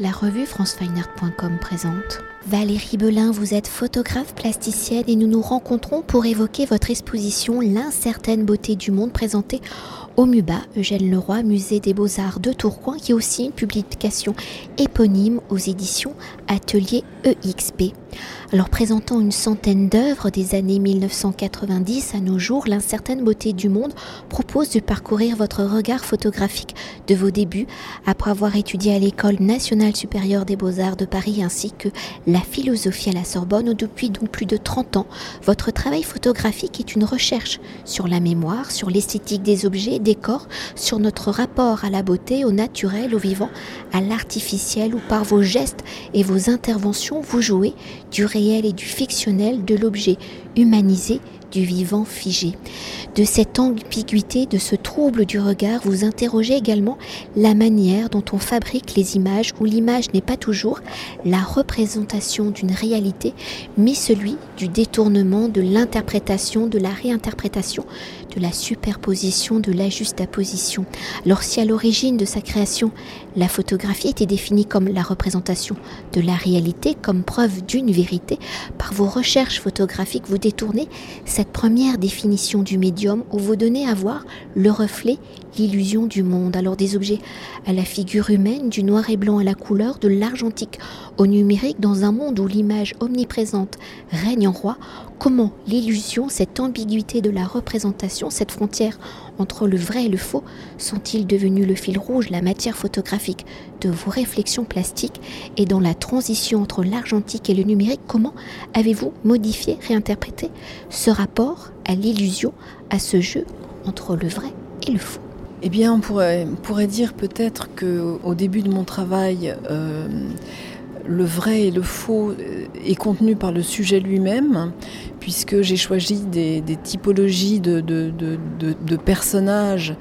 La revue francefineart.com présente. Valérie Belin, vous êtes photographe plasticienne et nous nous rencontrons pour évoquer votre exposition L'incertaine beauté du monde présentée au MUBA, Eugène Leroy, musée des beaux-arts de Tourcoing, qui est aussi une publication éponyme aux éditions Atelier EXP. Alors présentant une centaine d'œuvres des années 1990 à nos jours, l'incertaine beauté du monde propose de parcourir votre regard photographique de vos débuts après avoir étudié à l'école nationale supérieure des beaux-arts de Paris ainsi que la philosophie à la Sorbonne depuis donc plus de 30 ans. Votre travail photographique est une recherche sur la mémoire, sur l'esthétique des objets, des corps, sur notre rapport à la beauté, au naturel, au vivant, à l'artificiel ou par vos gestes et vos interventions vous jouez du réel et du fictionnel, de l'objet humanisé, du vivant figé. De cette ambiguïté, de ce trouble du regard, vous interrogez également la manière dont on fabrique les images, où l'image n'est pas toujours la représentation d'une réalité, mais celui du détournement, de l'interprétation, de la réinterprétation, de la superposition, de la juxtaposition. Alors si à l'origine de sa création, la photographie était définie comme la représentation de la réalité, comme preuve d'une vérité, par vos recherches photographiques, vous détournez cette première définition du médium où vous donnez à voir le reflet, l'illusion du monde. Alors des objets à la figure humaine, du noir et blanc à la couleur, de l'argentique au numérique, dans un monde où l'image omniprésente règne en roi, comment l'illusion, cette ambiguïté de la représentation, cette frontière entre le vrai et le faux, sont-ils devenus le fil rouge, la matière photographique de vos réflexions plastiques? Et dans la transition entre l'argentique et le numérique, comment avez-vous modifié, réinterprété ce rapport à l'illusion, à ce jeu entre le vrai et le faux? Eh bien, on pourrait, pourrait dire peut-être qu'au début de mon travail, euh, le vrai et le faux est contenu par le sujet lui-même, puisque j'ai choisi des, typologies de, personnages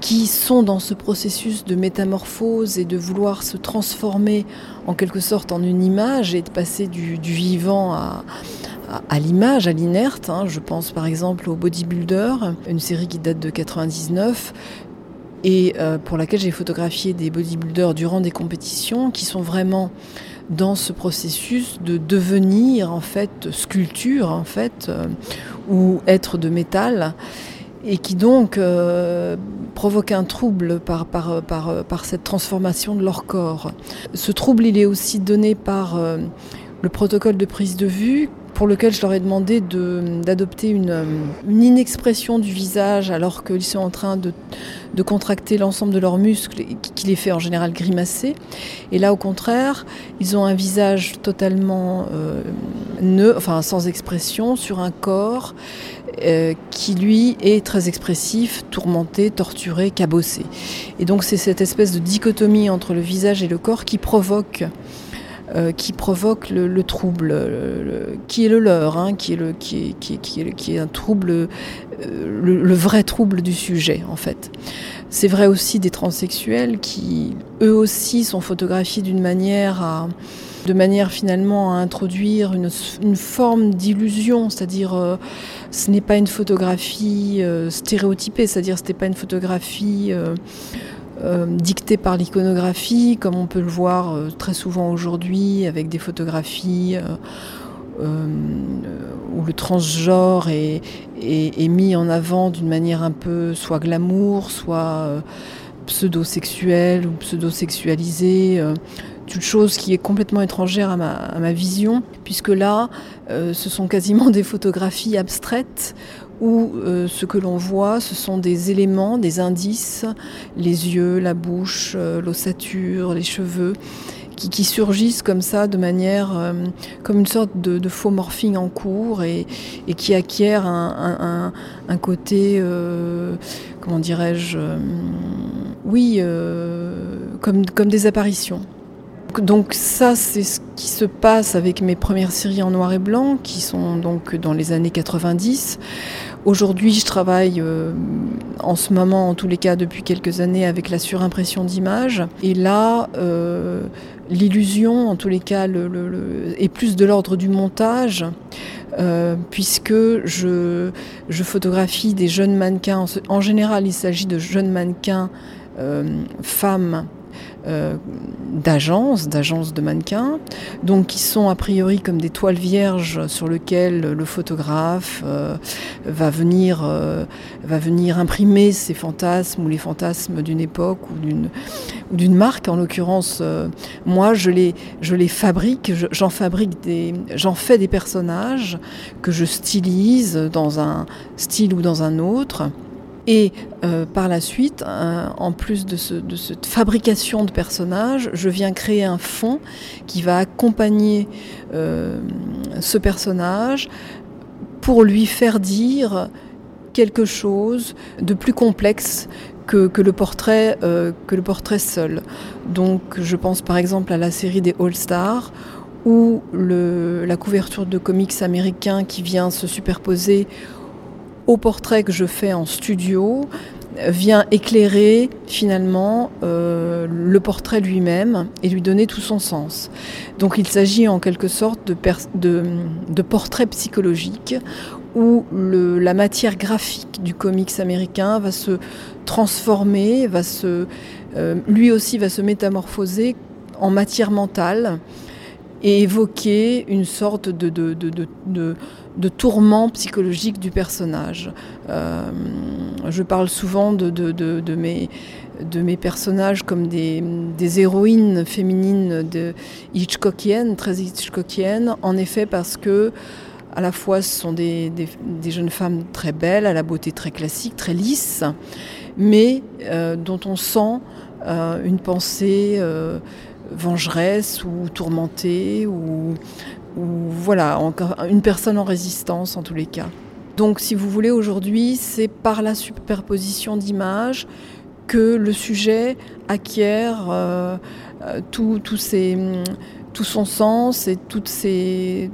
qui sont dans ce processus de métamorphose et de vouloir se transformer en quelque sorte en une image et de passer du, vivant à, à, l'image, à l'inerte. Hein. Je pense par exemple au Bodybuilder, une série qui date de 99, et euh, pour laquelle j'ai photographié des bodybuilders durant des compétitions qui sont vraiment dans ce processus de devenir en fait sculpture en fait euh, ou être de métal et qui donc euh, provoque un trouble par, par, par, par, cette transformation de leur corps. Ce trouble, il est aussi donné par le protocole de prise de vue pour lequel je leur ai demandé d'adopter une, une, inexpression du visage alors qu'ils sont en train de, de contracter l'ensemble de leurs muscles qui les fait en général grimacer. Et là, au contraire, ils ont un visage totalement euh, enfin sans expression, sur un corps euh, qui lui est très expressif, tourmenté, torturé, cabossé. Et donc c'est cette espèce de dichotomie entre le visage et le corps qui provoque euh, qui provoque le, trouble, qui est le leur, hein, qui, est le, un trouble, euh, le, vrai trouble du sujet en fait. C'est vrai aussi des transsexuels qui, eux aussi, sont photographiés d'une manière à de manière finalement à introduire une, forme d'illusion, c'est-à-dire euh, ce n'est pas une photographie stéréotypée, c'est-à-dire ce n'est pas une photographie euh, dicté par l'iconographie, comme on peut le voir euh, très souvent aujourd'hui avec des photographies euh, où le transgenre est, mis en avant d'une manière un peu soit glamour, soit pseudo-sexuelle ou pseudo-sexualisée toute chose qui est complètement étrangère à ma vision, puisque là, ce sont quasiment des photographies abstraites où euh, ce que l'on voit, ce sont des éléments, des indices, les yeux, la bouche, euh, l'ossature, les cheveux, qui, surgissent comme ça de manière, euh, comme une sorte de, faux morphing en cours et, qui acquièrent un, côté, comment dirais-je, oui, comme, comme des apparitions. Donc ça, c'est ce qui se passe avec mes premières séries en noir et blanc, qui sont donc dans les années 90. Aujourd'hui, je travaille euh, en ce moment, en tous les cas depuis quelques années, avec la surimpression d'images. Et là, euh, l'illusion, en tous les cas, est plus de l'ordre du montage, euh, puisque je, photographie des jeunes mannequins. En général, il s'agit de jeunes mannequins femmes euh, d'agences, d'agences de mannequins, donc qui sont a priori comme des toiles vierges sur lesquelles le photographe euh, va, venir, euh, va venir imprimer ses fantasmes ou les fantasmes d'une époque ou d'une, marque. En l'occurrence, moi, je les, je les fabrique, j'en fabrique des, j'en fais des personnages que je stylise dans un style ou dans un autre. Et euh, par la suite, euh, en plus de, cette fabrication de personnages, je viens créer un fond qui va accompagner euh, ce personnage pour lui faire dire quelque chose de plus complexe que, le portrait, que le portrait seul. Donc je pense par exemple à la série des All Stars ou la couverture de comics américains qui vient se superposer portrait que je fais en studio vient éclairer finalement euh, le portrait lui-même et lui donner tout son sens. Donc il s'agit en quelque sorte de, de, de portrait psychologique où la matière graphique du comics américain va se transformer, va se, euh, lui aussi va se métamorphoser en matière mentale et évoquer une sorte de, de, de, tourment psychologique du personnage. Euh, je parle souvent de, mes, personnages comme des, héroïnes féminines de Hitchcockiennes, très Hitchcockiennes, en effet parce que à la fois ce sont des, des, jeunes femmes très belles, à la beauté très classique, très lisse, mais euh, dont on sent euh, une pensée vengeresse ou tourmentée ou, voilà, encore une personne en résistance en tous les cas. Donc si vous voulez, aujourd'hui, c'est par la superposition d'images que le sujet acquiert euh, euh, tout, son sens et tous ses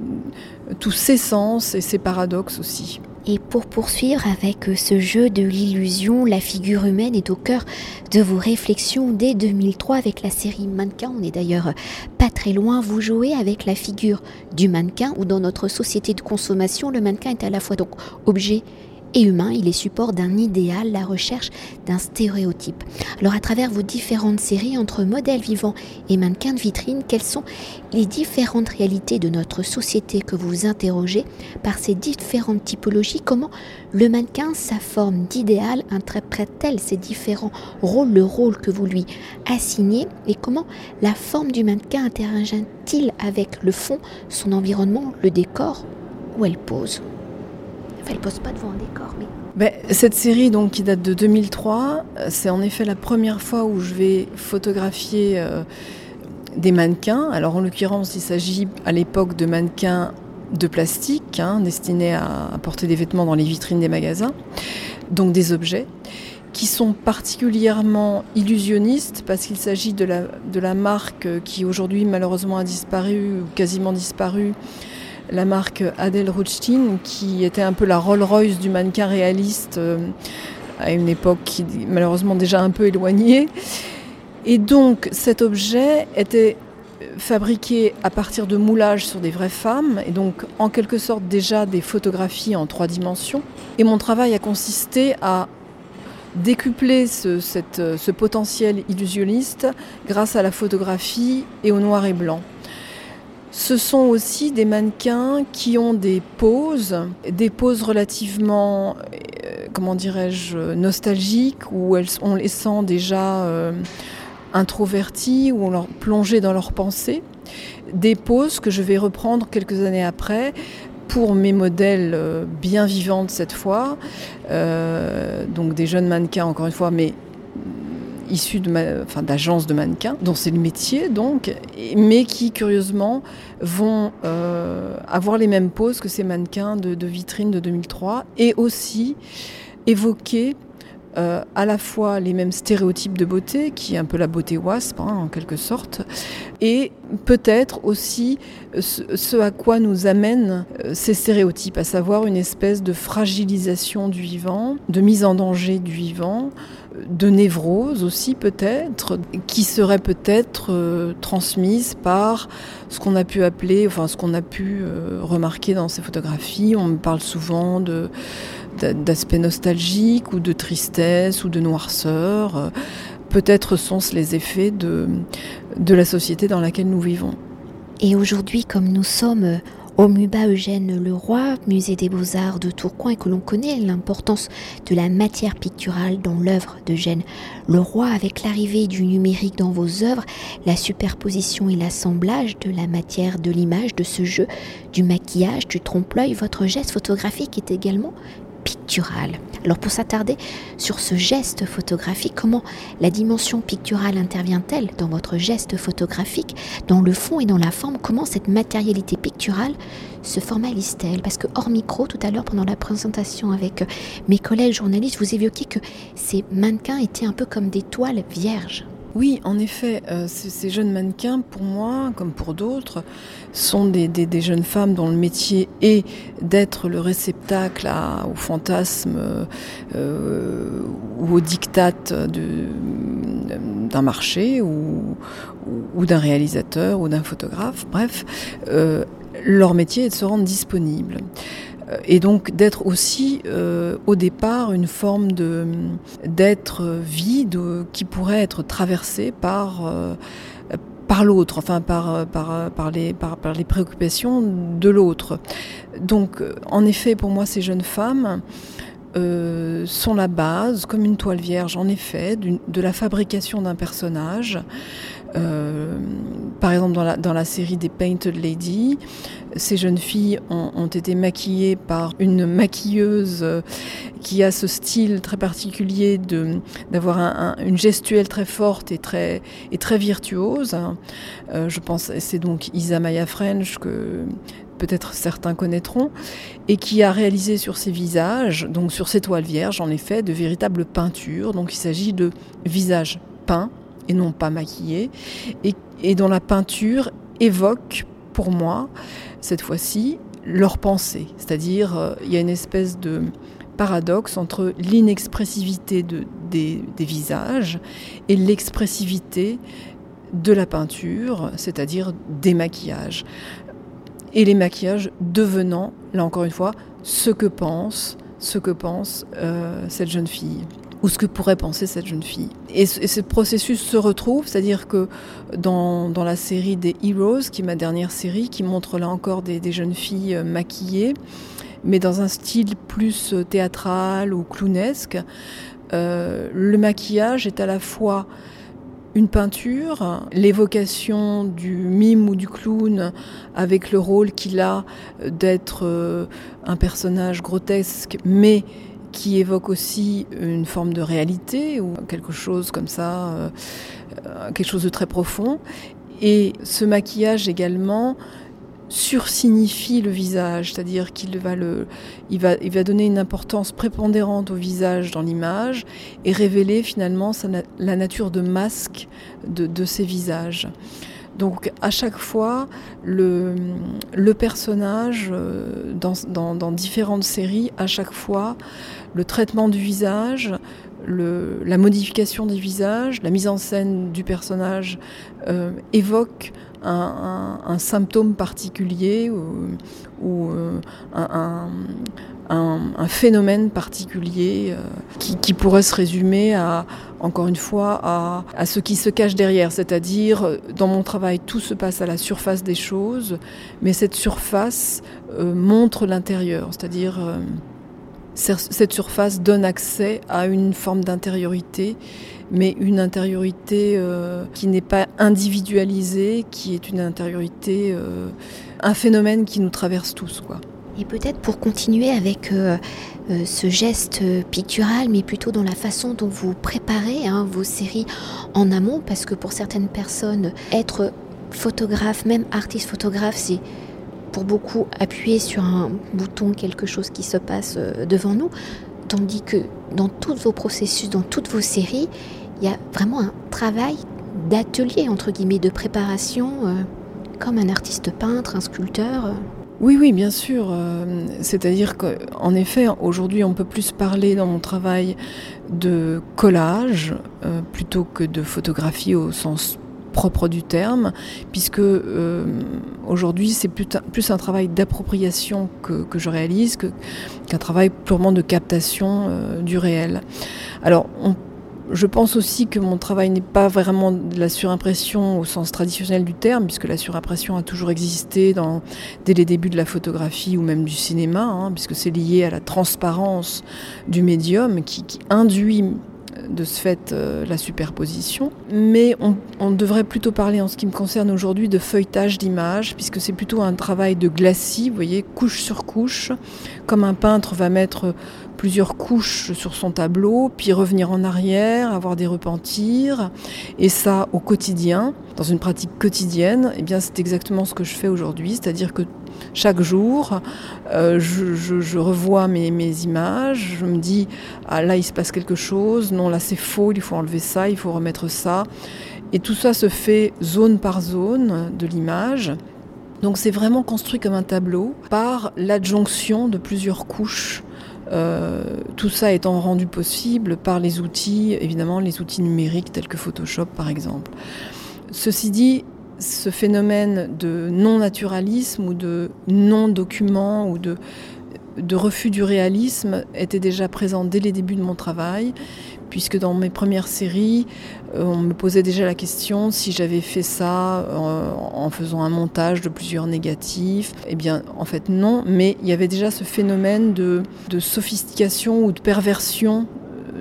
sens et ses paradoxes aussi. Et pour poursuivre avec ce jeu de l'illusion, la figure humaine est au cœur de vos réflexions dès 2003 avec la série Mannequin. On est d'ailleurs pas très loin. Vous jouez avec la figure du mannequin ou dans notre société de consommation, le mannequin est à la fois donc objet et humain, il est support d'un idéal, la recherche d'un stéréotype. Alors à travers vos différentes séries entre modèles vivants et mannequins de vitrine, quelles sont les différentes réalités de notre société que vous interrogez par ces différentes typologies? Comment le mannequin, sa forme d'idéal, interprète-t-elle ces différents rôles, le rôle que vous lui assignez? Et comment la forme du mannequin interagit-il avec le fond, son environnement, le décor? Où elle pose? Elle pose pas devant un décor, mais... Ben, cette série donc, qui date de 2003, c'est en effet la première fois où je vais photographier euh, des mannequins. Alors en l'occurrence, il s'agit à l'époque de mannequins de plastique, hein, destinés à, porter des vêtements dans les vitrines des magasins, donc des objets qui sont particulièrement illusionnistes parce qu'il s'agit de la, de la marque qui aujourd'hui malheureusement a disparu ou quasiment disparu, la marque Adèle Rothstein, qui était un peu la Rolls-Royce du mannequin réaliste euh, à une époque qui malheureusement déjà un peu éloignée. Et donc cet objet était fabriqué à partir de moulages sur des vraies femmes, et donc en quelque sorte déjà des photographies en trois dimensions. Et mon travail a consisté à décupler ce, ce potentiel illusionniste grâce à la photographie et au noir et blanc. Ce sont aussi des mannequins qui ont des poses, des poses relativement, euh, comment dirais-je, nostalgiques, où elles, on les sent déjà euh, introverties, ou on leur plongées dans leurs pensées. Des poses que je vais reprendre quelques années après pour mes modèles euh, bien vivantes cette fois, donc des jeunes mannequins encore une fois, mais issus d'agences de mannequins, dont c'est le métier donc, mais qui curieusement vont euh, avoir les mêmes poses que ces mannequins de, de vitrine de 2003 et aussi évoquer euh, à la fois les mêmes stéréotypes de beauté, qui est un peu la beauté wasp hein, en quelque sorte, et peut-être aussi ce, à quoi nous amènent euh, ces stéréotypes, à savoir une espèce de fragilisation du vivant, de mise en danger du vivant, de névrose aussi peut-être, qui serait peut-être euh, transmise par ce qu'on a pu appeler, enfin ce qu'on a pu remarquer dans ces photographies. On me parle souvent de d'aspect nostalgique ou de tristesse ou de noirceur. peut-être sont-ce les effets de, de la société dans laquelle nous vivons. Et aujourd'hui, comme nous sommes au MUBA Eugène Leroy, musée des beaux-arts de Tourcoing, et que l'on connaît l'importance de la matière picturale dans l'œuvre d'Eugène Leroy, avec l'arrivée du numérique dans vos œuvres, la superposition et l'assemblage de la matière, de l'image, de ce jeu, du maquillage, du trompe-l'œil, votre geste photographique est également pictural. Alors pour s'attarder sur ce geste photographique, comment la dimension picturale intervient-elle dans votre geste photographique, dans le fond et dans la forme? Comment cette matérialité picturale se formalise-t-elle? Parce que hors micro, tout à l'heure pendant la présentation avec mes collègues journalistes, vous évoquiez que ces mannequins étaient un peu comme des toiles vierges. Oui, en effet, euh, ces, jeunes mannequins, pour moi, comme pour d'autres, sont des, jeunes femmes dont le métier est d'être le réceptacle au fantasme euh, ou au diktat d'un marché ou, d'un réalisateur ou d'un photographe. Bref, euh, leur métier est de se rendre disponible. Euh, et donc d'être aussi euh, au départ une forme de d'être vide qui pourrait être traversé par euh, par l'autre, enfin par, par, par, les, par les préoccupations de l'autre. Donc en effet pour moi ces jeunes femmes sont la base, comme une toile vierge en effet, de la fabrication d'un personnage. Euh, par exemple, dans la, série des Painted Lady, ces jeunes filles ont, été maquillées par une maquilleuse euh, qui a ce style très particulier d'avoir une gestuelle très forte et très, et très virtuose. Euh, je pense, c'est donc Isa Maya French que peut-être certains connaîtront, et qui a réalisé sur ses visages, donc sur ses toiles vierges, en effet, de véritables peintures. Donc il s'agit de visages peints et non pas maquillés, et, dont la peinture évoque pour moi, cette fois-ci, leur pensée. C'est-à-dire, euh, il y a une espèce de paradoxe entre l'inexpressivité de, des, visages et l'expressivité de la peinture, c'est-à-dire des maquillages. Et les maquillages devenant, là encore une fois, ce que pense, ce que pense euh, cette jeune fille ou ce que pourrait penser cette jeune fille. Et ce, processus se retrouve, c'est-à-dire que dans, dans, la série des Heroes, qui est ma dernière série, qui montre là encore des, jeunes filles euh, maquillées, mais dans un style plus euh, théâtral ou clownesque, euh, le maquillage est à la fois une peinture, l'évocation du mime ou du clown avec le rôle qu'il a d'être un personnage grotesque, mais qui évoque aussi une forme de réalité ou quelque chose comme ça, euh, quelque chose de très profond. Et ce maquillage également sursignifie le visage, c'est-à-dire qu'il va, le, il va, il va donner une importance prépondérante au visage dans l'image et révéler finalement la nature de masque de, de ces visages. Donc à chaque fois, le, personnage, euh, dans, différentes séries, à chaque fois, le traitement du visage, la modification des visages, la mise en scène du personnage euh, évoque un, symptôme particulier ou, euh, un, phénomène particulier euh, qui, pourrait se résumer à, encore une fois, à, ce qui se cache derrière. C'est-à-dire, dans mon travail, tout se passe à la surface des choses, mais cette surface euh, montre l'intérieur. C'est-à-dire, cette surface donne accès à une forme d'intériorité mais une intériorité qui n'est pas individualisée, qui est une intériorité, un phénomène qui nous traverse tous. Et peut-être pour continuer avec euh, euh, ce geste pictural, mais plutôt dans la façon dont vous préparez hein, vos séries en amont, parce que pour certaines personnes, être photographe, même artiste photographe, c'est pour beaucoup appuyer sur un bouton, quelque chose qui se passe euh, devant nous, tandis que dans tous vos processus, dans toutes vos séries, il y a vraiment un travail d'atelier, entre guillemets, de préparation, comme un artiste peintre, un sculpteur. Oui, oui, bien sûr. Euh, c'est-à-dire qu'en effet, aujourd'hui, on peut plus parler dans mon travail de collage euh, plutôt que de photographie au sens propre du terme, puisque euh, aujourd'hui c'est plus, un travail d'appropriation que, je réalise qu'un travail purement de captation du réel. Alors Je pense aussi que mon travail n'est pas vraiment de la surimpression au sens traditionnel du terme, puisque la surimpression a toujours existé dans, dès les débuts de la photographie ou même du cinéma, hein, puisque c'est lié à la transparence du médium qui induit de ce fait euh, la superposition. Mais on, devrait plutôt parler en ce qui me concerne aujourd'hui de feuilletage d'images, puisque c'est plutôt un travail de glacis, vous voyez, couche sur couche, comme un peintre va mettre plusieurs couches sur son tableau, puis revenir en arrière, avoir des repentirs, et ça au quotidien, dans une pratique quotidienne, et eh bien c'est exactement ce que je fais aujourd'hui, c'est-à-dire que chaque jour, euh, je, revois mes, images, je me dis, ah, là il se passe quelque chose, non là c'est faux, il faut enlever ça, il faut remettre ça. Et tout ça se fait zone par zone de l'image. Donc c'est vraiment construit comme un tableau par l'adjonction de plusieurs couches. Euh, tout ça étant rendu possible par les outils, évidemment les outils numériques tels que Photoshop par exemple. Ceci dit, ce phénomène de non-naturalisme ou de non-document ou de, refus du réalisme était déjà présent dès les débuts de mon travail, puisque dans mes premières séries, euh, on me posait déjà la question si j'avais fait ça euh, en faisant un montage de plusieurs négatifs. Eh bien, en fait, non, mais il y avait déjà ce phénomène de sophistication ou de perversion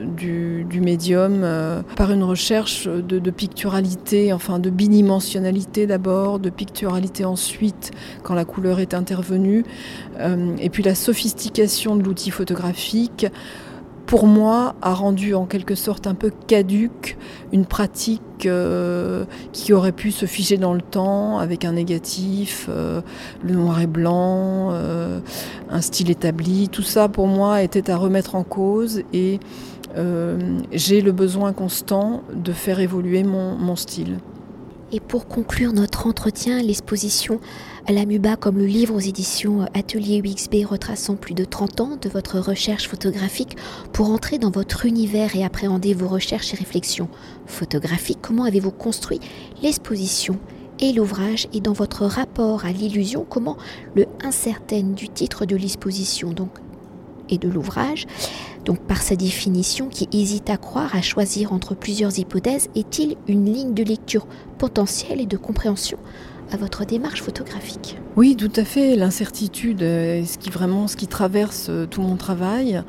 du, médium euh, par une recherche de, picturalité, enfin de bidimensionnalité d'abord, de picturalité ensuite quand la couleur est intervenue, euh, et puis la sophistication de l'outil photographique pour moi, a rendu en quelque sorte un peu caduque une pratique euh, qui aurait pu se figer dans le temps avec un négatif, le noir et blanc, un style établi. Tout ça, pour moi, était à remettre en cause et j'ai le besoin constant de faire évoluer mon, style. Et pour conclure notre entretien, l'exposition à la MUBA comme le livre aux éditions Atelier UXB retraçant plus de 30 ans de votre recherche photographique pour entrer dans votre univers et appréhender vos recherches et réflexions photographiques, comment avez-vous construit l'exposition et l'ouvrage? Et dans votre rapport à l'illusion, comment le incertain du titre de l'exposition donc et de l'ouvrage donc par sa définition qui hésite à croire, à choisir entre plusieurs hypothèses, est-il une ligne de lecture potentielle et de compréhension à votre démarche photographique? Oui, tout à fait. L'incertitude est ce qui vraiment ce qui traverse euh, tout mon travail.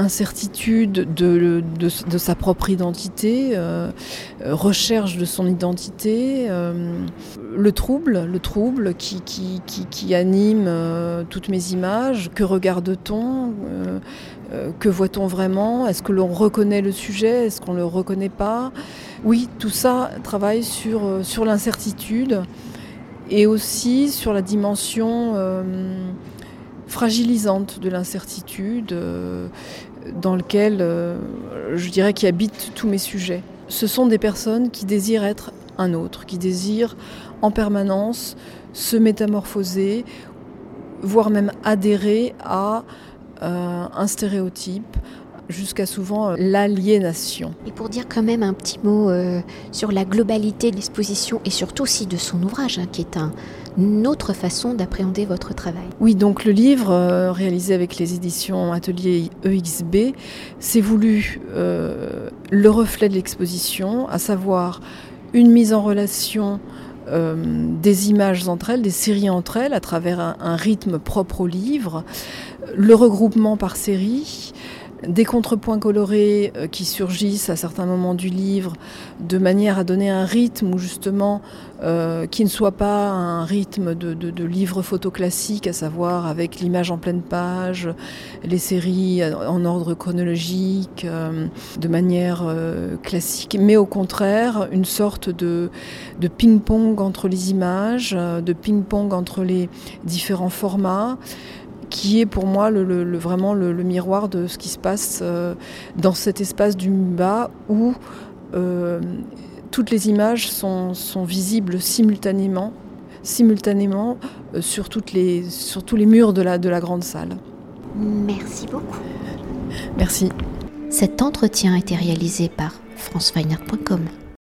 Incertitude de, sa propre identité, euh, euh, recherche de son identité, le trouble, le trouble qui, qui, qui, anime toutes mes images, que regarde-t-on, que voit-on vraiment, est-ce que l'on reconnaît le sujet, est-ce qu'on ne le reconnaît pas? Oui, tout ça travaille sur, sur l'incertitude et aussi sur la dimension euh, fragilisante de l'incertitude euh, dans lequel euh, je dirais qui habite tous mes sujets. Ce sont des personnes qui désirent être un autre, qui désirent en permanence se métamorphoser, voire même adhérer à un stéréotype, jusqu'à souvent euh, l'aliénation. Et pour dire quand même un petit mot euh, sur la globalité de l'exposition et surtout aussi de son ouvrage, hein, qui est un, une autre façon d'appréhender votre travail. Oui, donc le livre euh, réalisé avec les éditions Atelier EXB, c'est voulu le reflet de l'exposition, à savoir une mise en relation des images entre elles, des séries entre elles, à travers un rythme propre au livre, le regroupement par série, des contrepoints colorés euh, qui surgissent à certains moments du livre de manière à donner un rythme ou justement euh, qui ne soit pas un rythme de, livre photo classique, à savoir avec l'image en pleine page, les séries en ordre chronologique, euh, de manière classique, mais au contraire une sorte de, de ping-pong entre les images, de ping-pong entre les différents formats qui est pour moi le, vraiment le, miroir de ce qui se passe euh, dans cet espace du MUBA où euh, toutes les images sont, visibles simultanément, simultanément euh, sur, toutes les, sur tous les murs de la, de la grande salle. Merci beaucoup. Merci. Cet entretien a été réalisé par franceweiner.com.